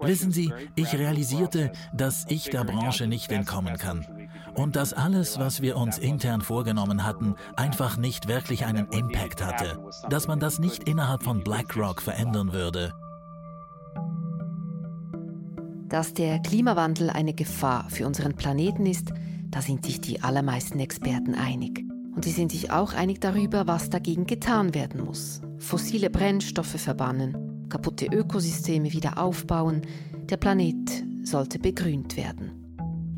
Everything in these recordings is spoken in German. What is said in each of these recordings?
Wissen Sie, ich realisierte, dass ich der Branche nicht entkommen kann und dass alles, was wir uns intern vorgenommen hatten, einfach nicht wirklich einen Impact hatte, dass man das nicht innerhalb von BlackRock verändern würde. Dass der Klimawandel eine Gefahr für unseren Planeten ist, da sind sich die allermeisten Experten einig. Und sie sind sich auch einig darüber, was dagegen getan werden muss. Fossile Brennstoffe verbannen, kaputte Ökosysteme wieder aufbauen, der Planet sollte begrünt werden.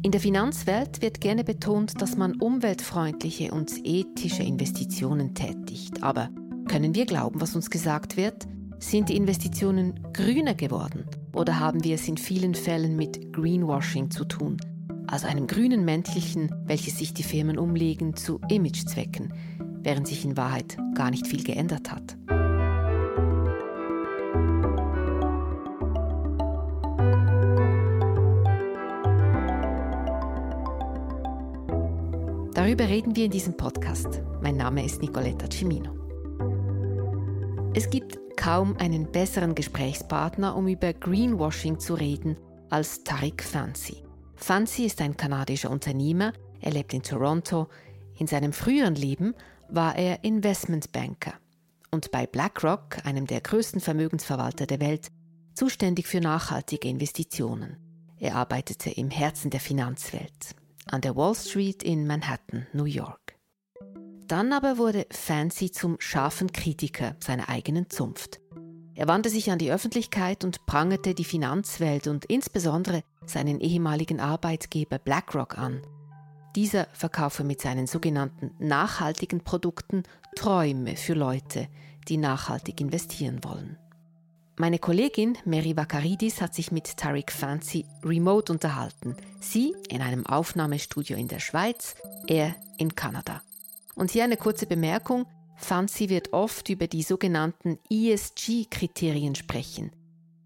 In der Finanzwelt wird gerne betont, dass man umweltfreundliche und ethische Investitionen tätigt. Aber können wir glauben, was uns gesagt wird? Sind die Investitionen grüner geworden oder haben wir es in vielen Fällen mit Greenwashing zu tun, also einem grünen Mäntelchen, welches sich die Firmen umlegen zu Imagezwecken, während sich in Wahrheit gar nicht viel geändert hat? Darüber reden wir in diesem Podcast. Mein Name ist Nicoletta Cimino. Es gibt kaum einen besseren Gesprächspartner, um über Greenwashing zu reden, als Tariq Fancy. Fancy ist ein kanadischer Unternehmer, er lebt in Toronto. In seinem früheren Leben war er Investmentbanker und bei BlackRock, einem der größten Vermögensverwalter der Welt, zuständig für nachhaltige Investitionen. Er arbeitete im Herzen der Finanzwelt, an der Wall Street in Manhattan, New York. Dann aber wurde Fancy zum scharfen Kritiker seiner eigenen Zunft. Er wandte sich an die Öffentlichkeit und prangerte die Finanzwelt und insbesondere seinen ehemaligen Arbeitgeber BlackRock an. Dieser verkaufe mit seinen sogenannten nachhaltigen Produkten Träume für Leute, die nachhaltig investieren wollen. Meine Kollegin Mary Vakaridis hat sich mit Tariq Fancy remote unterhalten. Sie in einem Aufnahmestudio in der Schweiz, er in Kanada. Und hier eine kurze Bemerkung. Fancy wird oft über die sogenannten ESG-Kriterien sprechen.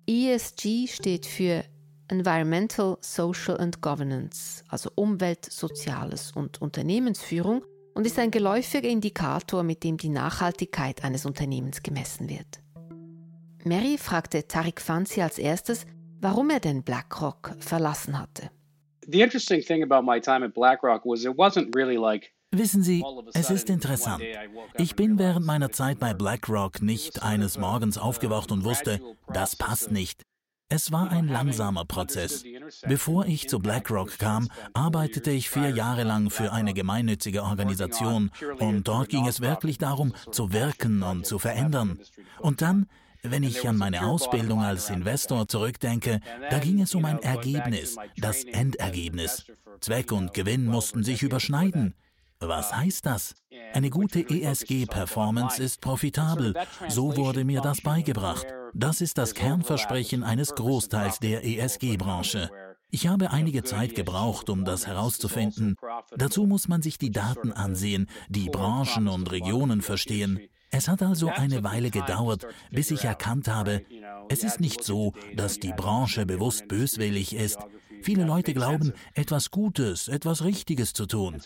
ESG steht für Environmental, Social and Governance, also Umwelt, Soziales und Unternehmensführung und ist ein geläufiger Indikator, mit dem die Nachhaltigkeit eines Unternehmens gemessen wird. Mary fragte Tariq Fancy als erstes, warum er denn BlackRock verlassen hatte. The interesting thing about my time at BlackRock was it wasn't really like Wissen Sie, es ist interessant. Ich bin während meiner Zeit bei BlackRock nicht eines Morgens aufgewacht und wusste, das passt nicht. Es war ein langsamer Prozess. Bevor ich zu BlackRock kam, arbeitete ich vier Jahre lang für eine gemeinnützige Organisation und dort ging es wirklich darum, zu wirken und zu verändern. Und dann, wenn ich an meine Ausbildung als Investor zurückdenke, da ging es um ein Ergebnis, das Endergebnis. Zweck und Gewinn mussten sich überschneiden. Was heißt das? Eine gute ESG-Performance ist profitabel. So wurde mir das beigebracht. Das ist das Kernversprechen eines Großteils der ESG-Branche. Ich habe einige Zeit gebraucht, um das herauszufinden. Dazu muss man sich die Daten ansehen, die Branchen und Regionen verstehen. Es hat also eine Weile gedauert, bis ich erkannt habe, es ist nicht so, dass die Branche bewusst böswillig ist. Viele Leute glauben, etwas Gutes, etwas Richtiges zu tun.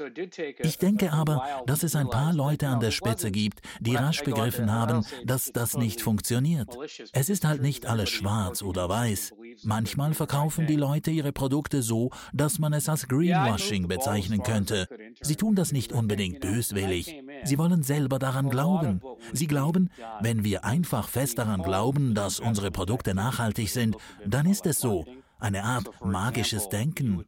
Ich denke aber, dass es ein paar Leute an der Spitze gibt, die rasch begriffen haben, dass das nicht funktioniert. Es ist halt nicht alles schwarz oder weiß. Manchmal verkaufen die Leute ihre Produkte so, dass man es als Greenwashing bezeichnen könnte. Sie tun das nicht unbedingt böswillig. Sie wollen selber daran glauben. Sie glauben, wenn wir einfach fest daran glauben, dass unsere Produkte nachhaltig sind, dann ist es so eine Art magisches Denken.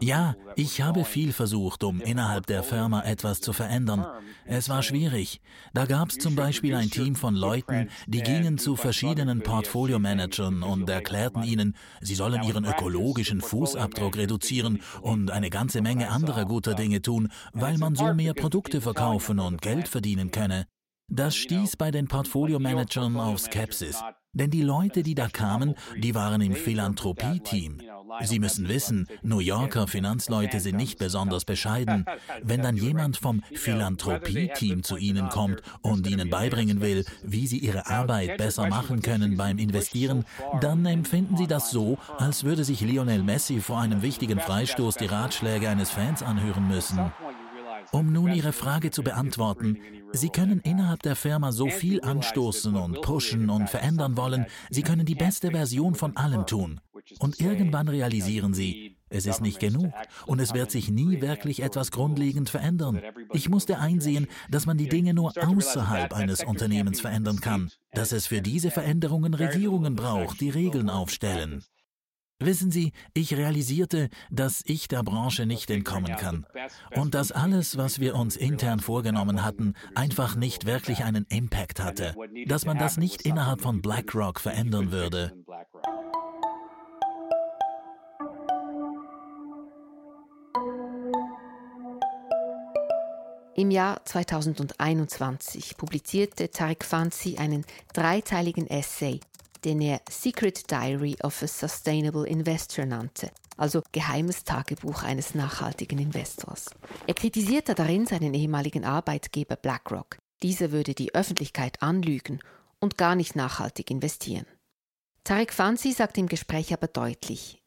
Ja, ich habe viel versucht, um innerhalb der Firma etwas zu verändern. Es war schwierig. Da gab es zum Beispiel ein Team von Leuten, die gingen zu verschiedenen Portfolio-Managern und erklärten ihnen, sie sollen ihren ökologischen Fußabdruck reduzieren und eine ganze Menge anderer guter Dinge tun, weil man so mehr Produkte verkaufen und Geld verdienen könne. Das stieß bei den Portfolio-Managern auf Skepsis. Denn die Leute, die da kamen, die waren im Philanthropie-Team. Sie müssen wissen, New Yorker Finanzleute sind nicht besonders bescheiden. Wenn dann jemand vom Philanthropie-Team zu ihnen kommt und ihnen beibringen will, wie sie ihre Arbeit besser machen können beim Investieren, dann empfinden sie das so, als würde sich Lionel Messi vor einem wichtigen Freistoß die Ratschläge eines Fans anhören müssen. Um nun Ihre Frage zu beantworten, Sie können innerhalb der Firma so viel anstoßen und pushen und verändern wollen, Sie können die beste Version von allem tun. Und irgendwann realisieren Sie, es ist nicht genug und es wird sich nie wirklich etwas grundlegend verändern. Ich musste einsehen, dass man die Dinge nur außerhalb eines Unternehmens verändern kann, dass es für diese Veränderungen Regierungen braucht, die Regeln aufstellen. Wissen Sie, ich realisierte, dass ich der Branche nicht entkommen kann und dass alles, was wir uns intern vorgenommen hatten, einfach nicht wirklich einen Impact hatte, dass man das nicht innerhalb von BlackRock verändern würde. Im Jahr 2021 publizierte Tarek Fancy einen dreiteiligen Essay den er Secret Diary of a Sustainable Investor nannte, also Geheimes Tagebuch eines nachhaltigen Investors. Er kritisierte darin seinen ehemaligen Arbeitgeber BlackRock. Dieser würde die Öffentlichkeit anlügen und gar nicht nachhaltig investieren. Tarek Fancy sagt im Gespräch aber deutlich,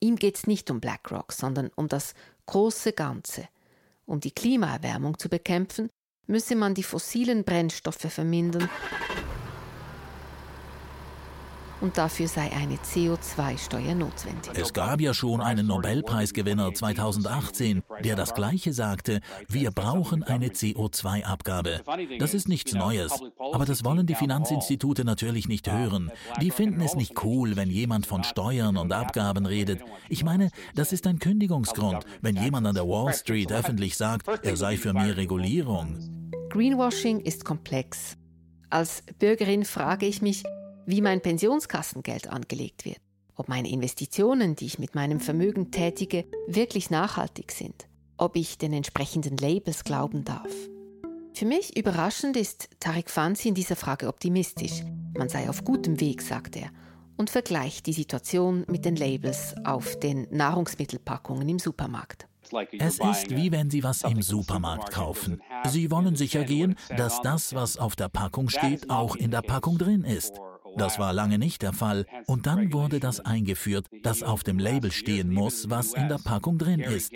ihm geht es nicht um BlackRock, sondern um das große Ganze. Um die Klimaerwärmung zu bekämpfen, müsse man die fossilen Brennstoffe vermindern und dafür sei eine CO2-Steuer notwendig. Es gab ja schon einen Nobelpreisgewinner 2018, der das Gleiche sagte, wir brauchen eine CO2-Abgabe. Das ist nichts Neues, aber das wollen die Finanzinstitute natürlich nicht hören. Die finden es nicht cool, wenn jemand von Steuern und Abgaben redet. Ich meine, das ist ein Kündigungsgrund, wenn jemand an der Wall Street öffentlich sagt, er sei für mehr Regulierung. Greenwashing ist komplex. Als Bürgerin frage ich mich, wie mein Pensionskassengeld angelegt wird, ob meine Investitionen, die ich mit meinem Vermögen tätige, wirklich nachhaltig sind, ob ich den entsprechenden Labels glauben darf. Für mich überraschend ist Tarek Fanzi in dieser Frage optimistisch. Man sei auf gutem Weg, sagt er, und vergleicht die Situation mit den Labels auf den Nahrungsmittelpackungen im Supermarkt. Es ist wie wenn Sie was im Supermarkt kaufen. Sie wollen sicher gehen, dass das, was auf der Packung steht, auch in der Packung drin ist. Das war lange nicht der Fall und dann wurde das eingeführt, dass auf dem Label stehen muss, was in der Packung drin ist.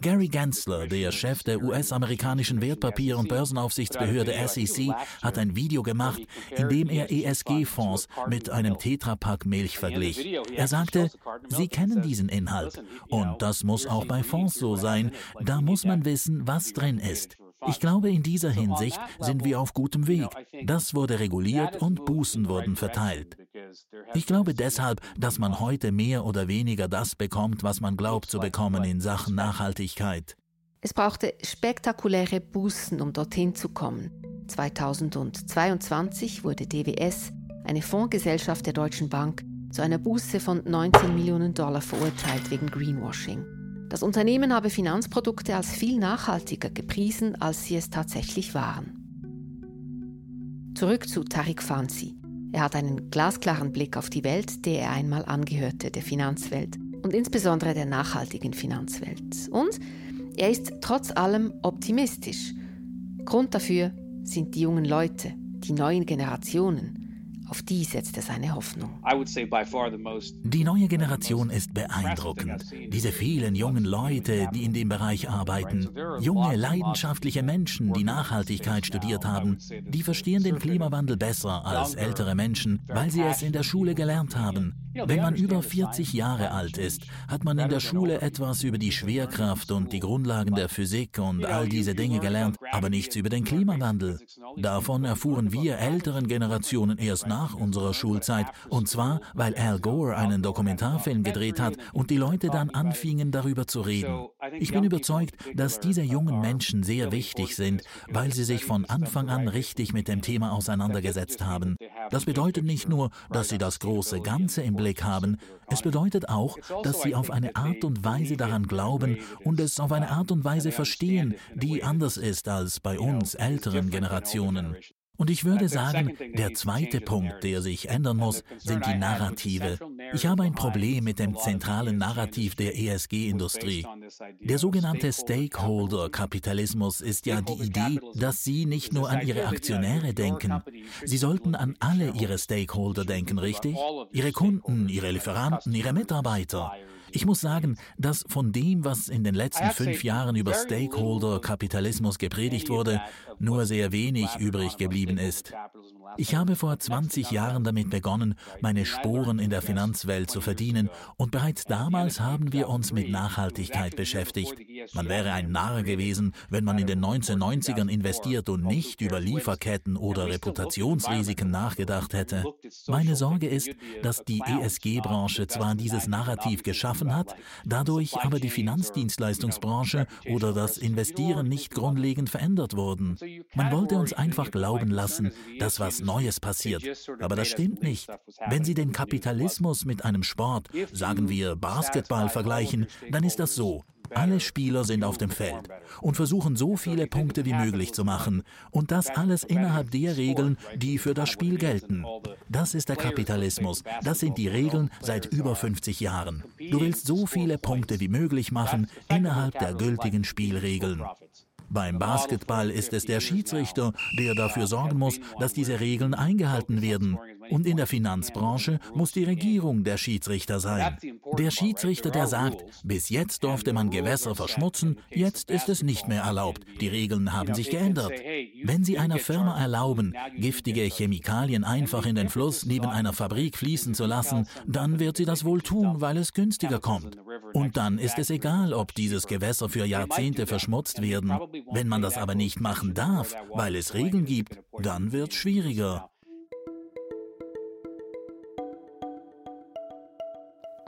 Gary Gensler, der Chef der US-amerikanischen Wertpapier- und Börsenaufsichtsbehörde SEC, hat ein Video gemacht, in dem er ESG-Fonds mit einem Tetrapack Milch verglich. Er sagte, Sie kennen diesen Inhalt und das muss auch bei Fonds so sein, da muss man wissen, was drin ist. Ich glaube, in dieser Hinsicht sind wir auf gutem Weg. Das wurde reguliert und Bußen wurden verteilt. Ich glaube deshalb, dass man heute mehr oder weniger das bekommt, was man glaubt zu bekommen in Sachen Nachhaltigkeit. Es brauchte spektakuläre Bußen, um dorthin zu kommen. 2022 wurde DWS, eine Fondsgesellschaft der Deutschen Bank, zu einer Buße von 19 Millionen Dollar verurteilt wegen Greenwashing. Das Unternehmen habe Finanzprodukte als viel nachhaltiger gepriesen, als sie es tatsächlich waren. Zurück zu Tariq Fancy. Er hat einen glasklaren Blick auf die Welt, der er einmal angehörte, der Finanzwelt und insbesondere der nachhaltigen Finanzwelt. Und er ist trotz allem optimistisch. Grund dafür sind die jungen Leute, die neuen Generationen, auf die setzt er seine Hoffnung. Die neue Generation ist beeindruckend. Diese vielen jungen Leute, die in dem Bereich arbeiten, junge, leidenschaftliche Menschen, die Nachhaltigkeit studiert haben, die verstehen den Klimawandel besser als ältere Menschen, weil sie es in der Schule gelernt haben. Wenn man über 40 Jahre alt ist, hat man in der Schule etwas über die Schwerkraft und die Grundlagen der Physik und all diese Dinge gelernt, aber nichts über den Klimawandel. Davon erfuhren wir älteren Generationen erst nach unserer Schulzeit, und zwar, weil Al Gore einen Dokumentarfilm gedreht hat und die Leute dann anfingen darüber zu reden. Ich bin überzeugt, dass diese jungen Menschen sehr wichtig sind, weil sie sich von Anfang an richtig mit dem Thema auseinandergesetzt haben. Das bedeutet nicht nur, dass sie das große Ganze im Blick haben, es bedeutet auch, dass sie auf eine Art und Weise daran glauben und es auf eine Art und Weise verstehen, die anders ist als bei uns älteren Generationen. Und ich würde sagen, der zweite Punkt, der sich ändern muss, sind die Narrative. Ich habe ein Problem mit dem zentralen Narrativ der ESG-Industrie. Der sogenannte Stakeholder-Kapitalismus ist ja die Idee, dass Sie nicht nur an Ihre Aktionäre denken. Sie sollten an alle Ihre Stakeholder denken, richtig? Ihre Kunden, Ihre Lieferanten, Ihre Mitarbeiter. Ich muss sagen, dass von dem, was in den letzten fünf Jahren über Stakeholder-Kapitalismus gepredigt wurde, nur sehr wenig übrig geblieben ist. Ich habe vor 20 Jahren damit begonnen, meine Sporen in der Finanzwelt zu verdienen und bereits damals haben wir uns mit Nachhaltigkeit beschäftigt. Man wäre ein Narr gewesen, wenn man in den 1990ern investiert und nicht über Lieferketten oder Reputationsrisiken nachgedacht hätte. Meine Sorge ist, dass die ESG-Branche zwar dieses Narrativ geschaffen hat, dadurch aber die Finanzdienstleistungsbranche oder das Investieren nicht grundlegend verändert wurden. Man wollte uns einfach glauben lassen, dass was Neues passiert. Aber das stimmt nicht. Wenn Sie den Kapitalismus mit einem Sport, sagen wir Basketball, vergleichen, dann ist das so. Alle Spieler sind auf dem Feld und versuchen so viele Punkte wie möglich zu machen. Und das alles innerhalb der Regeln, die für das Spiel gelten. Das ist der Kapitalismus. Das sind die Regeln seit über 50 Jahren. Du willst so viele Punkte wie möglich machen innerhalb der gültigen Spielregeln. Beim Basketball ist es der Schiedsrichter, der dafür sorgen muss, dass diese Regeln eingehalten werden. Und in der Finanzbranche muss die Regierung der Schiedsrichter sein. Der Schiedsrichter, der sagt, bis jetzt durfte man Gewässer verschmutzen, jetzt ist es nicht mehr erlaubt. Die Regeln haben sich geändert. Wenn Sie einer Firma erlauben, giftige Chemikalien einfach in den Fluss neben einer Fabrik fließen zu lassen, dann wird sie das wohl tun, weil es günstiger kommt. Und dann ist es egal, ob dieses Gewässer für Jahrzehnte verschmutzt werden. Wenn man das aber nicht machen darf, weil es Regeln gibt, dann wird es schwieriger.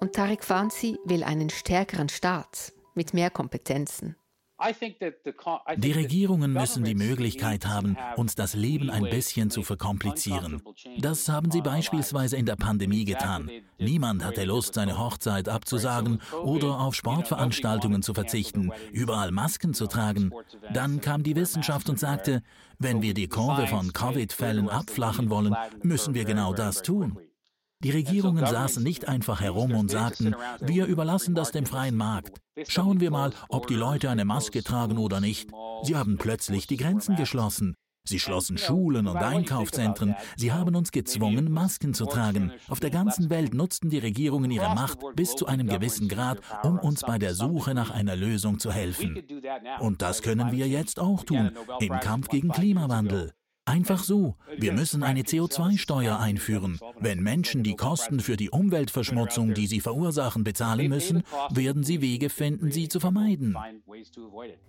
Und Tarek Fanzi will einen stärkeren Staat mit mehr Kompetenzen. Die Regierungen müssen die Möglichkeit haben, uns das Leben ein bisschen zu verkomplizieren. Das haben sie beispielsweise in der Pandemie getan. Niemand hatte Lust, seine Hochzeit abzusagen oder auf Sportveranstaltungen zu verzichten, überall Masken zu tragen. Dann kam die Wissenschaft und sagte, wenn wir die Kurve von Covid-Fällen abflachen wollen, müssen wir genau das tun. Die Regierungen saßen nicht einfach herum und sagten, wir überlassen das dem freien Markt. Schauen wir mal, ob die Leute eine Maske tragen oder nicht. Sie haben plötzlich die Grenzen geschlossen. Sie schlossen Schulen und Einkaufszentren. Sie haben uns gezwungen, Masken zu tragen. Auf der ganzen Welt nutzten die Regierungen ihre Macht bis zu einem gewissen Grad, um uns bei der Suche nach einer Lösung zu helfen. Und das können wir jetzt auch tun, im Kampf gegen Klimawandel. Einfach so. Wir müssen eine CO2-Steuer einführen. Wenn Menschen die Kosten für die Umweltverschmutzung, die sie verursachen, bezahlen müssen, werden sie Wege finden, sie zu vermeiden.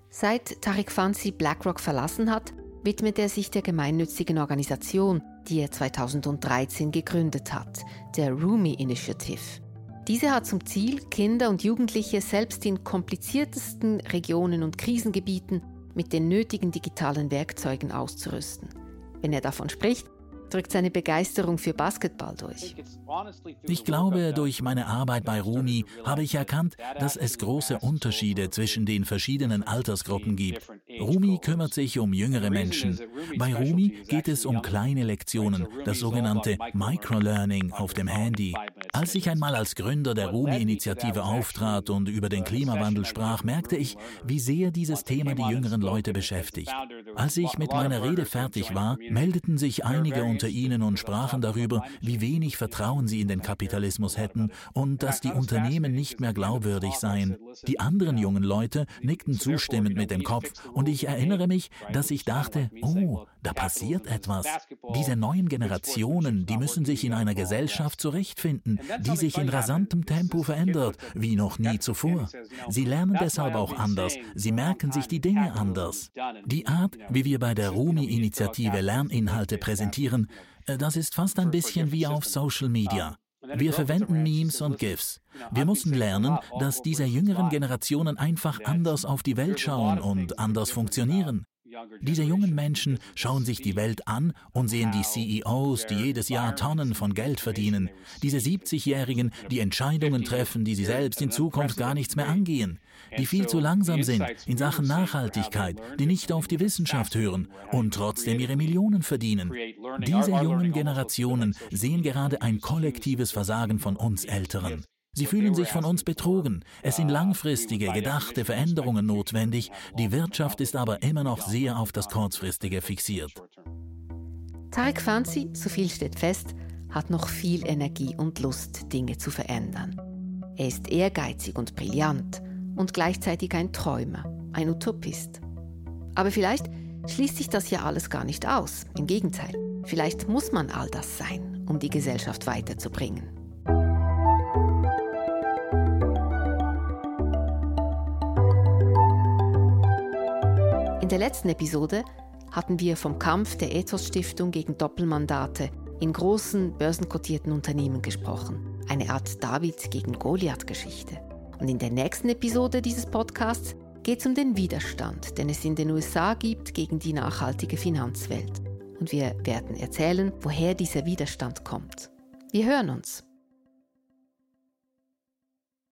Seit Tariq Fancy BlackRock verlassen hat, widmet er sich der gemeinnützigen Organisation, die er 2013 gegründet hat, der Rumi Initiative. Diese hat zum Ziel, Kinder und Jugendliche selbst in kompliziertesten Regionen und Krisengebieten mit den nötigen digitalen Werkzeugen auszurüsten. Wenn er davon spricht, drückt seine Begeisterung für Basketball durch. Ich glaube, durch meine Arbeit bei Rumi habe ich erkannt, dass es große Unterschiede zwischen den verschiedenen Altersgruppen gibt. Rumi kümmert sich um jüngere Menschen. Bei Rumi geht es um kleine Lektionen, das sogenannte Microlearning auf dem Handy. Als ich einmal als Gründer der Rumi-Initiative auftrat und über den Klimawandel sprach, merkte ich, wie sehr dieses Thema die jüngeren Leute beschäftigt. Als ich mit meiner Rede fertig war, meldeten sich einige unter ihnen und sprachen darüber, wie wenig Vertrauen sie in den Kapitalismus hätten und dass die Unternehmen nicht mehr glaubwürdig seien. Die anderen jungen Leute nickten zustimmend mit dem Kopf und ich erinnere mich, dass ich dachte, oh, da passiert etwas. Diese neuen Generationen, die müssen sich in einer Gesellschaft zurechtfinden, die sich in rasantem Tempo verändert, wie noch nie zuvor. Sie lernen deshalb auch anders, sie merken sich die Dinge anders. Die Art, wie wir bei der Rumi-Initiative Lerninhalte präsentieren, äh, das ist fast ein bisschen wie auf Social Media. Wir verwenden Memes und GIFs. Wir mussten lernen, dass diese jüngeren Generationen einfach anders auf die Welt schauen und anders funktionieren. Diese jungen Menschen schauen sich die Welt an und sehen die CEOs, die jedes Jahr Tonnen von Geld verdienen. Diese 70-Jährigen, die Entscheidungen treffen, die sie selbst in Zukunft gar nichts mehr angehen. Die viel zu langsam sind in Sachen Nachhaltigkeit, die nicht auf die Wissenschaft hören und trotzdem ihre Millionen verdienen. Diese jungen Generationen sehen gerade ein kollektives Versagen von uns Älteren. Sie fühlen sich von uns betrogen. Es sind langfristige, gedachte Veränderungen notwendig. Die Wirtschaft ist aber immer noch sehr auf das Kurzfristige fixiert. Tarek Fanzi, so viel steht fest, hat noch viel Energie und Lust, Dinge zu verändern. Er ist ehrgeizig und brillant und gleichzeitig ein Träumer, ein Utopist. Aber vielleicht schließt sich das ja alles gar nicht aus. Im Gegenteil, vielleicht muss man all das sein, um die Gesellschaft weiterzubringen. In der letzten Episode hatten wir vom Kampf der Ethos Stiftung gegen Doppelmandate in großen börsenkotierten Unternehmen gesprochen. Eine Art David gegen Goliath-Geschichte. Und in der nächsten Episode dieses Podcasts geht es um den Widerstand, den es in den USA gibt gegen die nachhaltige Finanzwelt. Und wir werden erzählen, woher dieser Widerstand kommt. Wir hören uns.